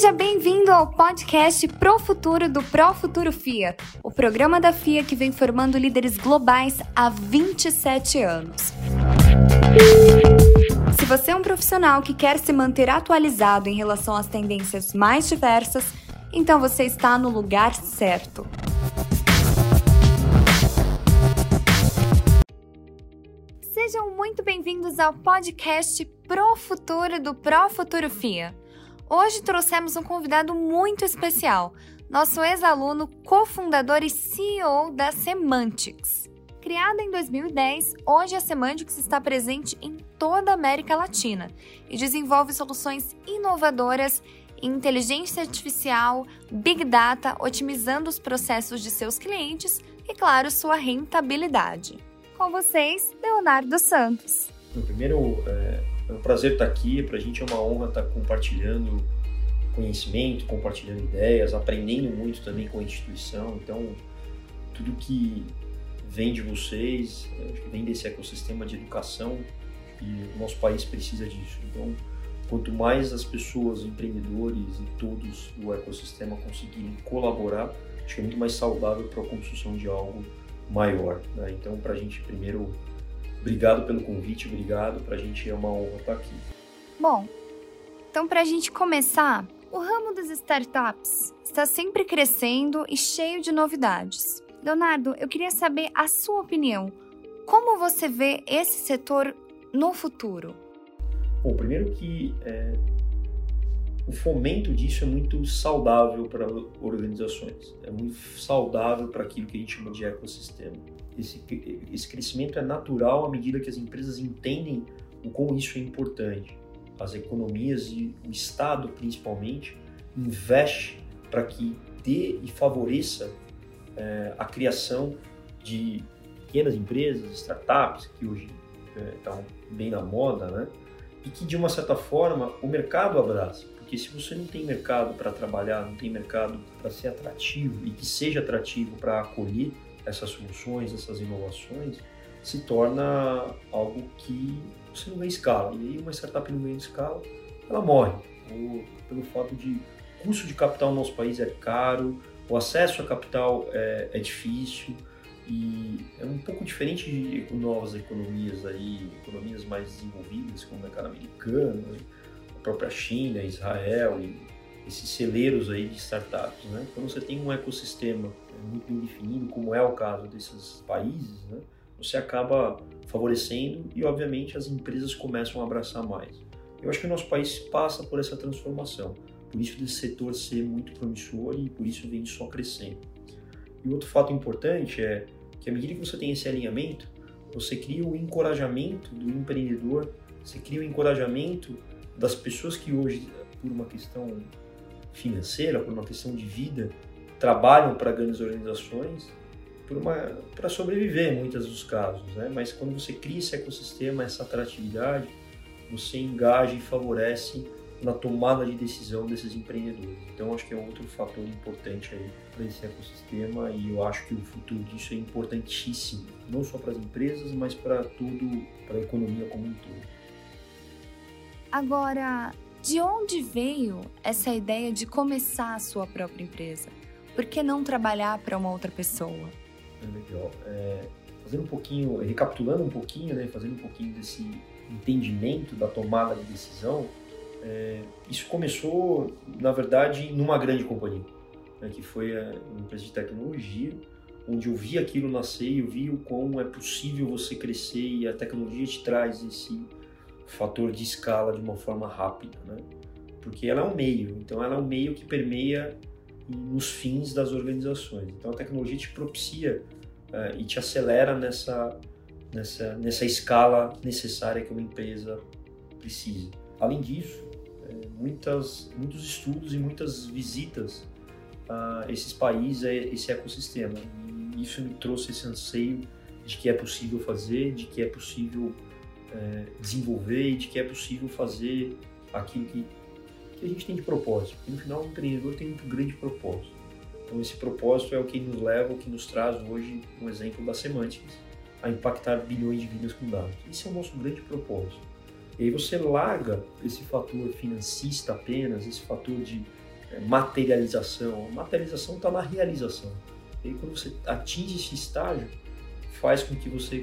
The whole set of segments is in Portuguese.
Seja bem-vindo ao podcast Pro Futuro do Pro Futuro FIA, o programa da FIA que vem formando líderes globais há 27 anos. Se você é um profissional que quer se manter atualizado em relação às tendências mais diversas, então você está no lugar certo. Sejam muito bem-vindos ao podcast Pro Futuro do Pro Futuro FIA. Hoje trouxemos um convidado muito especial, nosso ex-aluno, cofundador e CEO da Semantics. Criada em 2010, hoje a Semantics está presente em toda a América Latina e desenvolve soluções inovadoras em inteligência artificial, big data, otimizando os processos de seus clientes e, claro, sua rentabilidade. Com vocês, Leonardo Santos. Primeiro, é é um prazer estar aqui, para a gente é uma honra estar compartilhando conhecimento, compartilhando ideias, aprendendo muito também com a instituição. Então, tudo que vem de vocês, que vem desse ecossistema de educação, e o nosso país precisa disso. Então, quanto mais as pessoas, empreendedores e todos do ecossistema conseguirem colaborar, acho que é muito mais saudável para a construção de algo maior. Né? Então, para a gente, primeiro, Obrigado pelo convite, obrigado. Para a gente é uma honra estar aqui. Bom, então para a gente começar, o ramo das startups está sempre crescendo e cheio de novidades. Leonardo, eu queria saber a sua opinião. Como você vê esse setor no futuro? Bom, primeiro que é, o fomento disso é muito saudável para organizações, é muito saudável para aquilo que a gente chama de ecossistema esse, esse crescimento é natural à medida que as empresas entendem o como isso é importante. As economias e o Estado, principalmente, investe para que dê e favoreça é, a criação de pequenas empresas, startups, que hoje é, estão bem na moda, né? E que, de uma certa forma, o mercado abraça. Porque se você não tem mercado para trabalhar, não tem mercado para ser atrativo e que seja atrativo para acolher essas soluções, essas inovações, se torna algo que você não ganha escala. E aí uma startup não ganha escala, ela morre. Ou pelo fato de custo de capital no nosso país é caro, o acesso a capital é, é difícil e é um pouco diferente de novas economias aí, economias mais desenvolvidas, como o americano, a própria China, Israel e esses celeiros aí de startups, né? Quando você tem um ecossistema muito bem definido, como é o caso desses países, né? Você acaba favorecendo e, obviamente, as empresas começam a abraçar mais. Eu acho que o nosso país passa por essa transformação, por isso desse setor ser muito promissor e por isso vem só crescendo. E outro fato importante é que à medida que você tem esse alinhamento, você cria o encorajamento do empreendedor, você cria o encorajamento das pessoas que hoje, por uma questão financeira, por uma questão de vida, trabalham para grandes organizações para sobreviver em muitos dos casos, né? Mas quando você cria esse ecossistema, essa atratividade, você engaja e favorece na tomada de decisão desses empreendedores. Então acho que é outro fator importante aí para esse ecossistema e eu acho que o futuro disso é importantíssimo, não só para as empresas, mas para tudo, para a economia como um todo. Agora, de onde veio essa ideia de começar a sua própria empresa? Por que não trabalhar para uma outra pessoa? É legal. É, fazendo um pouquinho, recapitulando um pouquinho, né, fazendo um pouquinho desse entendimento da tomada de decisão, é, isso começou, na verdade, numa grande companhia, né, que foi uma empresa de tecnologia, onde eu vi aquilo nascer eu vi o como é possível você crescer e a tecnologia te traz esse fator de escala de uma forma rápida, né? Porque ela é um meio, então ela é um meio que permeia nos fins das organizações. Então a tecnologia te propicia uh, e te acelera nessa, nessa, nessa escala necessária que uma empresa precisa. Além disso, é, muitas, muitos estudos e muitas visitas a esses países, a esse ecossistema. E isso me trouxe esse anseio de que é possível fazer, de que é possível é, desenvolver e de que é possível fazer aquilo que, que a gente tem de propósito. Porque no final, o empreendedor tem um grande propósito. Então, esse propósito é o que nos leva, o que nos traz hoje um exemplo da Semantics, a impactar bilhões de vidas com dados. Esse é o nosso grande propósito. E aí você larga esse fator financista apenas, esse fator de é, materialização. A materialização está na realização. E aí, quando você atinge esse estágio, faz com que você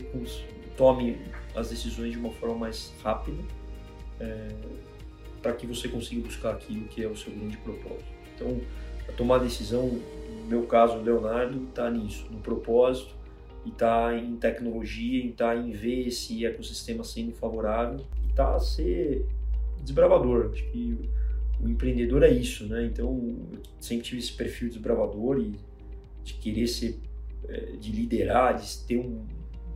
tome as decisões de uma forma mais rápida, é, para que você consiga buscar aquilo que é o seu grande propósito. Então, a tomar decisão, no meu caso, Leonardo, está nisso, no propósito, e está em tecnologia, está em ver esse ecossistema sendo favorável, e está a ser desbravador. Acho que o empreendedor é isso, né? Então, eu sempre tive esse perfil desbravador e de querer ser, é, de liderar, de ter um,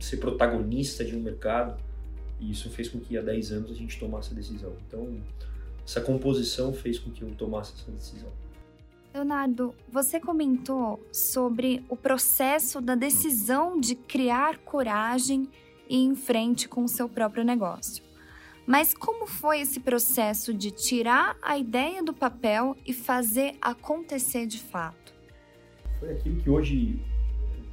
ser protagonista de um mercado. E isso fez com que há 10 anos a gente tomasse a decisão. Então, essa composição fez com que eu tomasse essa decisão. Leonardo, você comentou sobre o processo da decisão de criar coragem e ir em frente com o seu próprio negócio. Mas como foi esse processo de tirar a ideia do papel e fazer acontecer de fato? Foi aquilo que hoje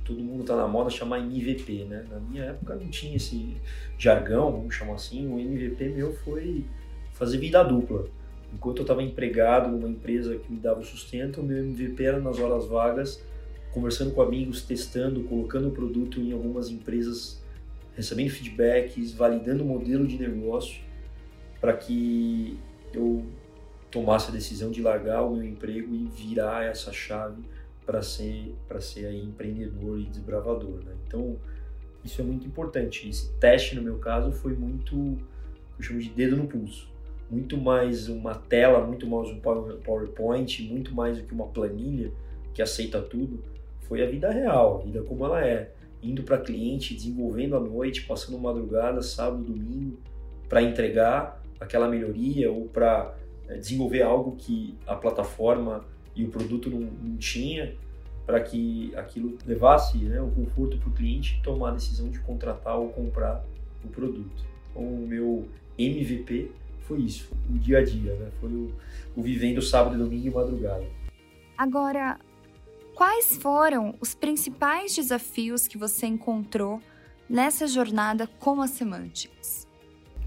todo mundo está na moda chamar MVP, né? Na minha época não tinha esse jargão, vamos chamar assim. O MVP meu foi fazer vida dupla. Enquanto eu estava empregado numa empresa que me dava sustento, o meu MVP era nas horas vagas, conversando com amigos, testando, colocando o produto em algumas empresas, recebendo feedbacks, validando o modelo de negócio para que eu tomasse a decisão de largar o meu emprego e virar essa chave para ser para ser aí empreendedor e desbravador, né? Então isso é muito importante. Esse teste no meu caso foi muito eu chamo de dedo no pulso muito mais uma tela, muito mais um PowerPoint, muito mais do que uma planilha que aceita tudo, foi a vida real, a vida como ela é. Indo para cliente, desenvolvendo à noite, passando madrugada, sábado, domingo, para entregar aquela melhoria ou para é, desenvolver algo que a plataforma e o produto não, não tinha, para que aquilo levasse né, o conforto para o cliente tomar a decisão de contratar ou comprar o produto. Então, o meu MVP foi isso, o dia a dia, né? Foi o, o vivendo sábado, domingo e madrugada. Agora, quais foram os principais desafios que você encontrou nessa jornada com a Semantics?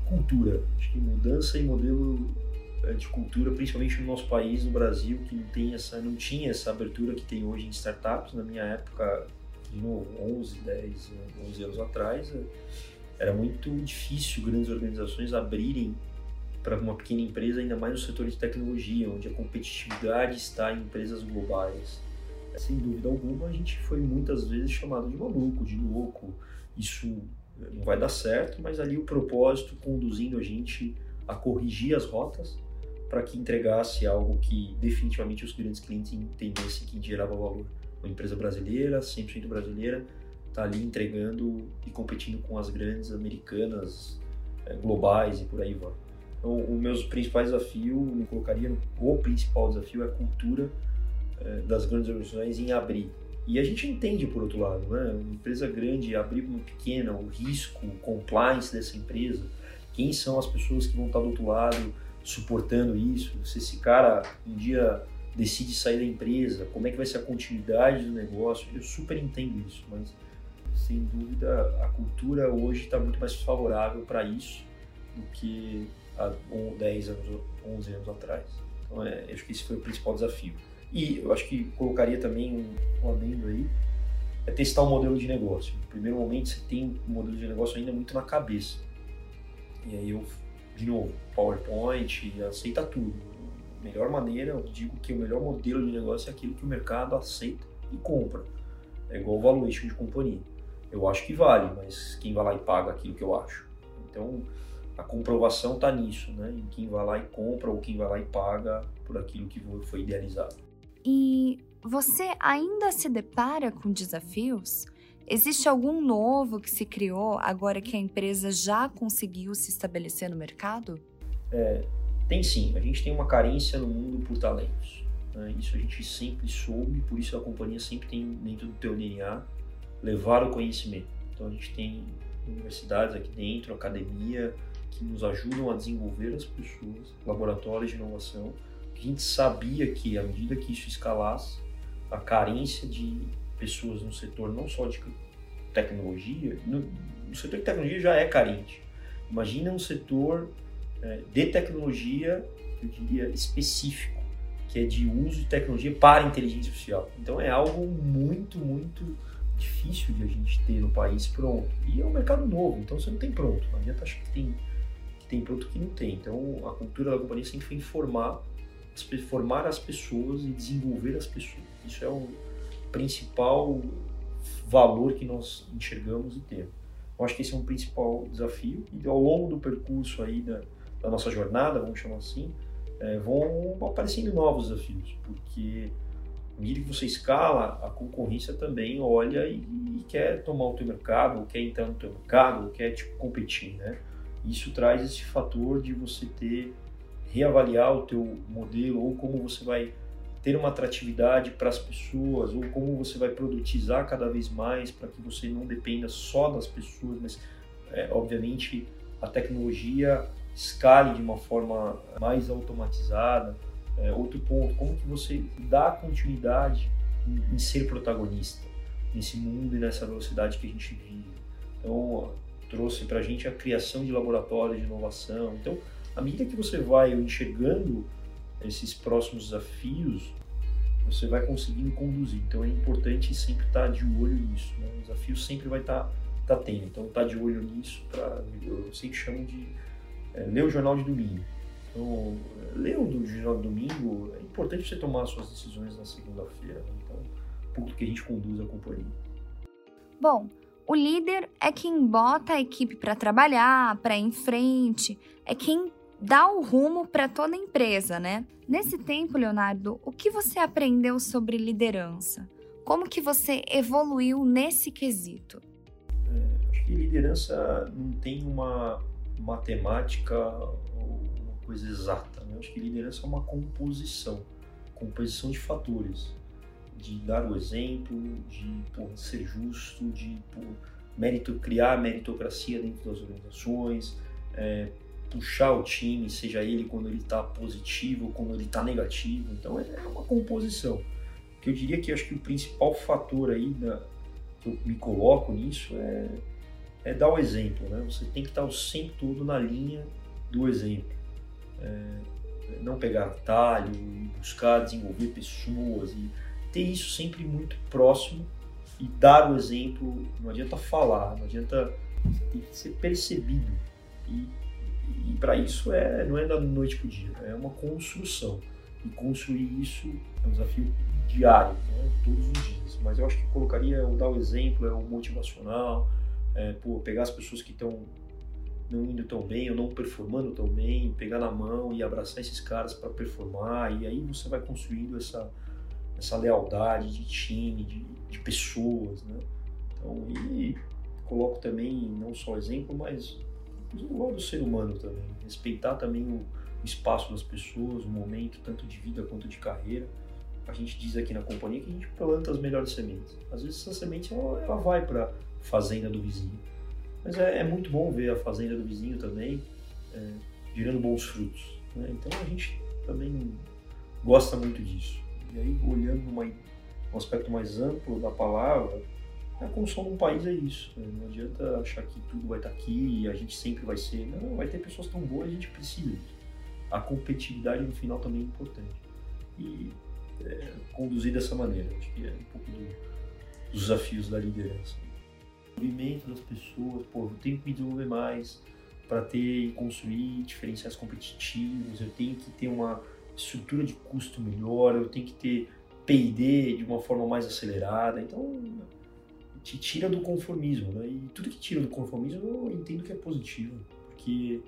Cultura, acho que mudança e modelo de cultura, principalmente no nosso país, no Brasil, que não tem essa, não tinha essa abertura que tem hoje em startups. Na minha época, de novo, 11, 10, 11 anos atrás, é, era muito difícil grandes organizações abrirem para uma pequena empresa, ainda mais no setor de tecnologia, onde a competitividade está em empresas globais. Sem dúvida alguma, a gente foi muitas vezes chamado de maluco, de louco. Isso não vai dar certo, mas ali o propósito conduzindo a gente a corrigir as rotas para que entregasse algo que definitivamente os grandes clientes entendessem que gerava valor. Uma empresa brasileira, 100% brasileira, está ali entregando e competindo com as grandes americanas, eh, globais e por aí vai. Então, os meus principais desafios, eu colocaria o principal desafio é a cultura é, das grandes organizações em abrir. E a gente entende, por outro lado, né? uma empresa grande abrir uma pequena, o risco, o compliance dessa empresa, quem são as pessoas que vão estar do outro lado suportando isso, se esse cara um dia decide sair da empresa, como é que vai ser a continuidade do negócio, eu super entendo isso, mas sem dúvida a cultura hoje está muito mais favorável para isso do que há 10 anos, 11 anos atrás. Então, é, acho que esse foi o principal desafio. E eu acho que colocaria também um, um adendo aí, é testar o um modelo de negócio. No primeiro momento, você tem o um modelo de negócio ainda muito na cabeça. E aí eu, de novo, PowerPoint, aceita tudo. A melhor maneira, eu digo que o melhor modelo de negócio é aquilo que o mercado aceita e compra. É igual o valuation de companhia. Eu acho que vale, mas quem vai lá e paga aquilo que eu acho? Então, a comprovação está nisso, né? Em quem vai lá e compra ou quem vai lá e paga por aquilo que foi idealizado. E você ainda se depara com desafios? Existe algum novo que se criou agora que a empresa já conseguiu se estabelecer no mercado? É, tem sim. A gente tem uma carência no mundo por talentos. Né? Isso a gente sempre soube, por isso a companhia sempre tem dentro do teu DNA levar o conhecimento. Então a gente tem universidades aqui dentro, academia, que nos ajudam a desenvolver as pessoas, laboratórios de inovação. A gente sabia que, à medida que isso escalasse, a carência de pessoas no setor, não só de tecnologia, no, no setor de tecnologia já é carente. Imagina um setor é, de tecnologia, eu diria, específico, que é de uso de tecnologia para inteligência artificial. Então é algo muito, muito difícil de a gente ter no país pronto. E é um mercado novo, então você não tem pronto. Não adianta achar que tem, que tem pronto que não tem. Então a cultura da companhia sempre foi informar, formar as pessoas e desenvolver as pessoas. Isso é o principal valor que nós enxergamos e temos. Eu acho que esse é um principal desafio. E ao longo do percurso aí da, da nossa jornada, vamos chamar assim, é, vão aparecendo novos desafios, porque à medida que você escala, a concorrência também olha e, e, quer tomar o teu mercado, ou quer entrar no teu mercado, ou quer tipo, competir, né? Isso traz esse fator de você ter reavaliar o teu modelo ou como você vai ter uma atratividade para as pessoas ou como você vai produtizar cada vez mais para que você não dependa só das pessoas, mas é, obviamente a tecnologia escale de uma forma mais automatizada. É, outro ponto, como que você dá continuidade em, em ser protagonista nesse mundo e nessa velocidade que a gente vive. Então, trouxe para a gente a criação de laboratórios de inovação. Então, à medida que você vai enxergando esses próximos desafios, você vai conseguindo conduzir. Então, é importante sempre estar de olho nisso. Né? O desafio sempre vai estar, estar tendo. Então, estar de olho nisso, pra, eu sempre chamo de é, ler o jornal de domingo. Então, ler o jornal de domingo, é importante você tomar suas decisões na segunda-feira. Né? Então, pouco que a gente conduz a companhia. Bom, o líder é quem bota a equipe para trabalhar, para ir em frente, é quem dá o rumo para toda a empresa, né? Nesse tempo, Leonardo, o que você aprendeu sobre liderança? Como que você evoluiu nesse quesito? É, acho que liderança não tem uma matemática ou uma coisa exata. Né? Acho que liderança é uma composição, composição de fatores, de dar o exemplo, de ser justo, de mérito, criar meritocracia dentro das organizações, é, puxar o time, seja ele quando ele está positivo ou quando ele está negativo. Então é, é uma composição. Que eu diria que acho que o principal fator aí da, que eu me coloco nisso é é dar o exemplo, né? Você tem que estar o sempre todo na linha do exemplo. É, não pegar talho, buscar desenvolver pessoas e ter isso sempre muito próximo e dar o exemplo. Não adianta falar, não adianta tem que ser percebido e, e para isso é não é da noite para o dia, é uma construção e construir isso é um desafio diário, né? todos os dias. Mas eu acho que colocaria dar o exemplo, é o motivacional, é, pô, pegar as pessoas que estão não indo tão bem ou não performando tão bem, pegar na mão e abraçar esses caras para performar e aí você vai construindo essa essa lealdade de time, de, de pessoas, né? Então, e coloco também não só exemplo, mas lado do ser humano também, respeitar também o, espaço das pessoas, o momento tanto de vida quanto de carreira. A gente diz aqui na companhia que a gente planta as melhores sementes. Às vezes essa semente ela, ela vai para fazenda do vizinho. Mas é, é, muito bom ver a fazenda do vizinho também é, gerando bons frutos. Né? Então a gente também gosta muito disso. E aí, olhando numa, um aspecto mais amplo da palavra, a construção de um país é isso. Não adianta achar que tudo vai estar aqui e a gente sempre vai ser. Não, vai ter pessoas tão boas, a gente precisa disso. A competitividade no final também é importante. E é, conduzir dessa maneira, acho que é um pouco do, dos desafios da liderança desenvolvimento das pessoas, pô, eu tenho que me desenvolver mais para ter e construir diferenciais competitivos, eu tenho que ter uma estrutura de custo melhor, eu tenho que ter P&D de uma forma mais acelerada, então te tira do conformismo, né? E tudo que tira do conformismo eu entendo que é positivo, porque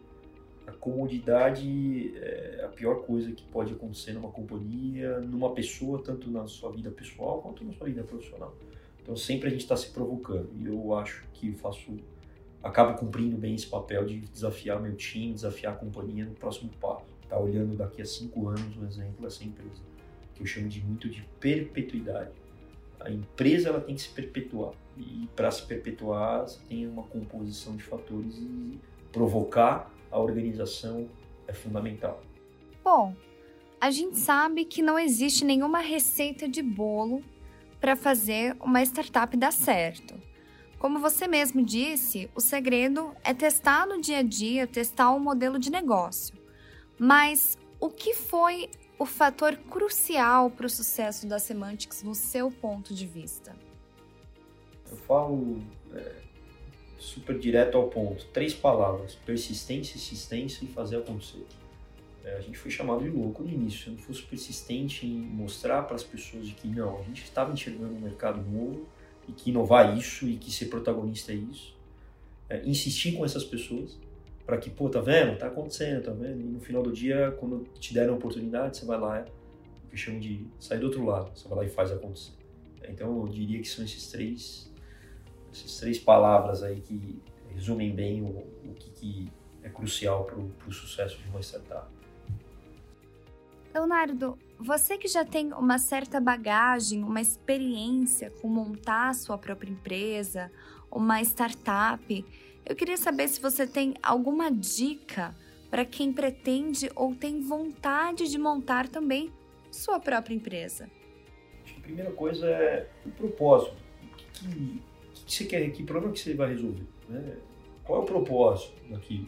a comodidade é a pior coisa que pode acontecer numa companhia, numa pessoa, tanto na sua vida pessoal quanto na sua vida profissional. Então sempre a gente está se provocando e eu acho que faço, acabo cumprindo bem esse papel de desafiar meu time, desafiar a companhia no próximo passo. Tá olhando daqui a cinco anos, um exemplo dessa empresa, que eu chamo de muito de perpetuidade. A empresa ela tem que se perpetuar e para se perpetuar você tem uma composição de fatores e provocar a organização é fundamental. Bom, a gente sabe que não existe nenhuma receita de bolo para fazer uma startup dar certo. Como você mesmo disse, o segredo é testar no dia a dia, testar o um modelo de negócio. Mas o que foi o fator crucial para o sucesso da Semantics no seu ponto de vista? Eu falo é, super direto ao ponto. Três palavras: persistência, insistência e fazer acontecer. É, a gente foi chamado de louco no início. Se não fosse persistente em mostrar para as pessoas que não, a gente estava enxergando um mercado novo e que inovar isso e que ser protagonista é isso. É, insistir com essas pessoas para que, pô, tá vendo? Tá acontecendo, tá vendo? E no final do dia, quando te deram a oportunidade, você vai lá, é que de sair do outro lado. Você vai lá e faz acontecer. Então, eu diria que são esses três, essas três palavras aí que resumem bem o, o que, que é crucial para o sucesso de uma startup. Leonardo, você que já tem uma certa bagagem, uma experiência com montar a sua própria empresa, uma startup, eu queria saber se você tem alguma dica para quem pretende ou tem vontade de montar também sua própria empresa. A primeira coisa é o propósito. O que, que, que você quer? Que problema que você vai resolver? Né? Qual é o propósito daquilo?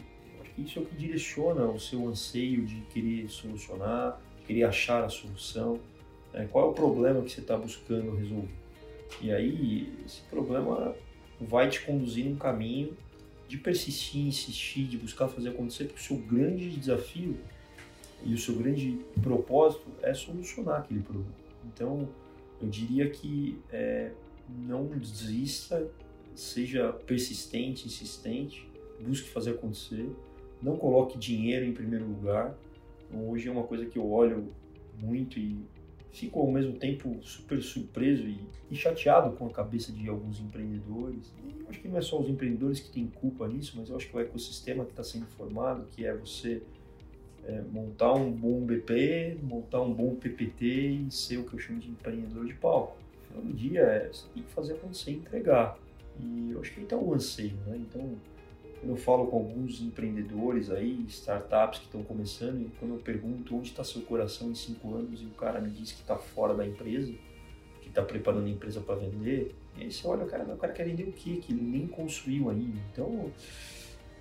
Isso é o que direciona o seu anseio de querer solucionar, querer achar a solução, né? qual é o problema que você está buscando resolver. E aí, esse problema vai te conduzir num caminho de persistir, insistir, de buscar fazer acontecer, porque o seu grande desafio e o seu grande propósito é solucionar aquele problema. Então, eu diria que é, não desista, seja persistente, insistente, busque fazer acontecer, não coloque dinheiro em primeiro lugar, então, hoje é uma coisa que eu olho muito e fico ao mesmo tempo super surpreso e, e chateado com a cabeça de alguns empreendedores. E eu acho que não é só os empreendedores que têm culpa nisso, mas eu acho que o ecossistema que está sendo formado, que é você é, montar um bom BP, montar um bom PPT e ser o que eu chamo de empreendedor de palco. No final do dia, é, você tem que fazer acontecer e entregar. E eu acho que aí está o anseio, né? Então, quando eu falo com alguns empreendedores aí, startups que estão começando, e quando eu pergunto onde está seu coração em cinco anos e o cara me diz que está fora da empresa, que está preparando a empresa para vender, e aí você olha, o cara, o cara quer vender o quê? Que ele nem construiu ainda. Então,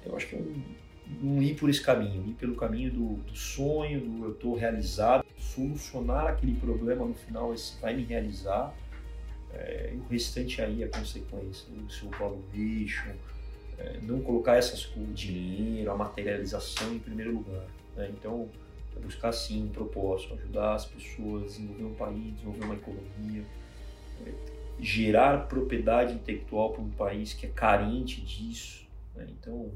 eu acho que é um, um ir por esse caminho, ir pelo caminho do, do sonho, do eu estou realizado, solucionar aquele problema no final, esse vai me realizar, é, o restante aí é consequência, o seu valuation, é, não colocar essas o dinheiro, a materialização em primeiro lugar. Né? Então, é buscar sim um propósito, ajudar as pessoas, desenvolver um país, desenvolver uma economia, é, gerar propriedade intelectual para um país que é carente disso. Né? Então,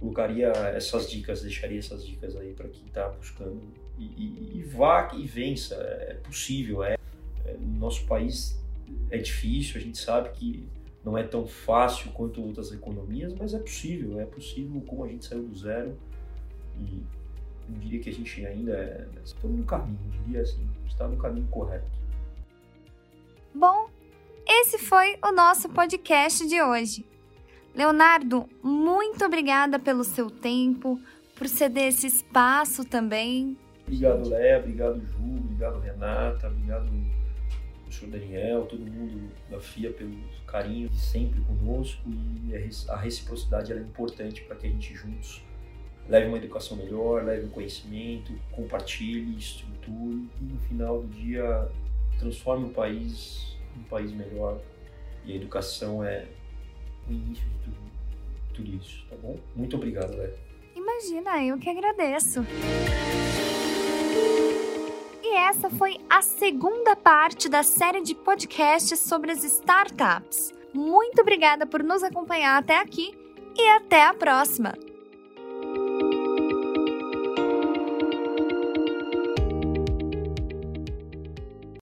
colocaria essas dicas, deixaria essas dicas aí para quem está buscando e, e, e, vá e vença. É possível. É, é, nosso país é difícil, a gente sabe que não é tão fácil quanto outras economias, mas é possível, é possível como a gente saiu do zero e eu diria que a gente ainda é, estamos no caminho, diria assim, está no caminho correto. Bom, esse foi o nosso podcast de hoje. Leonardo, muito obrigada pelo seu tempo, por ceder esse espaço também. Obrigado, Léa, obrigado, Ju, obrigado, Renata, obrigado professor Daniel, todo mundo da FIA pelo carinho de sempre conosco e a reciprocidade é importante para que a gente juntos leve uma educação melhor, leve um conhecimento, compartilhe, estruture e no final do dia transforme o país um país melhor e a educação é o início de tudo, tudo isso, tá bom? Muito obrigado, Léo. Imagina, eu que agradeço essa foi a segunda parte da série de podcasts sobre as startups. Muito obrigada por nos acompanhar até aqui e até a próxima!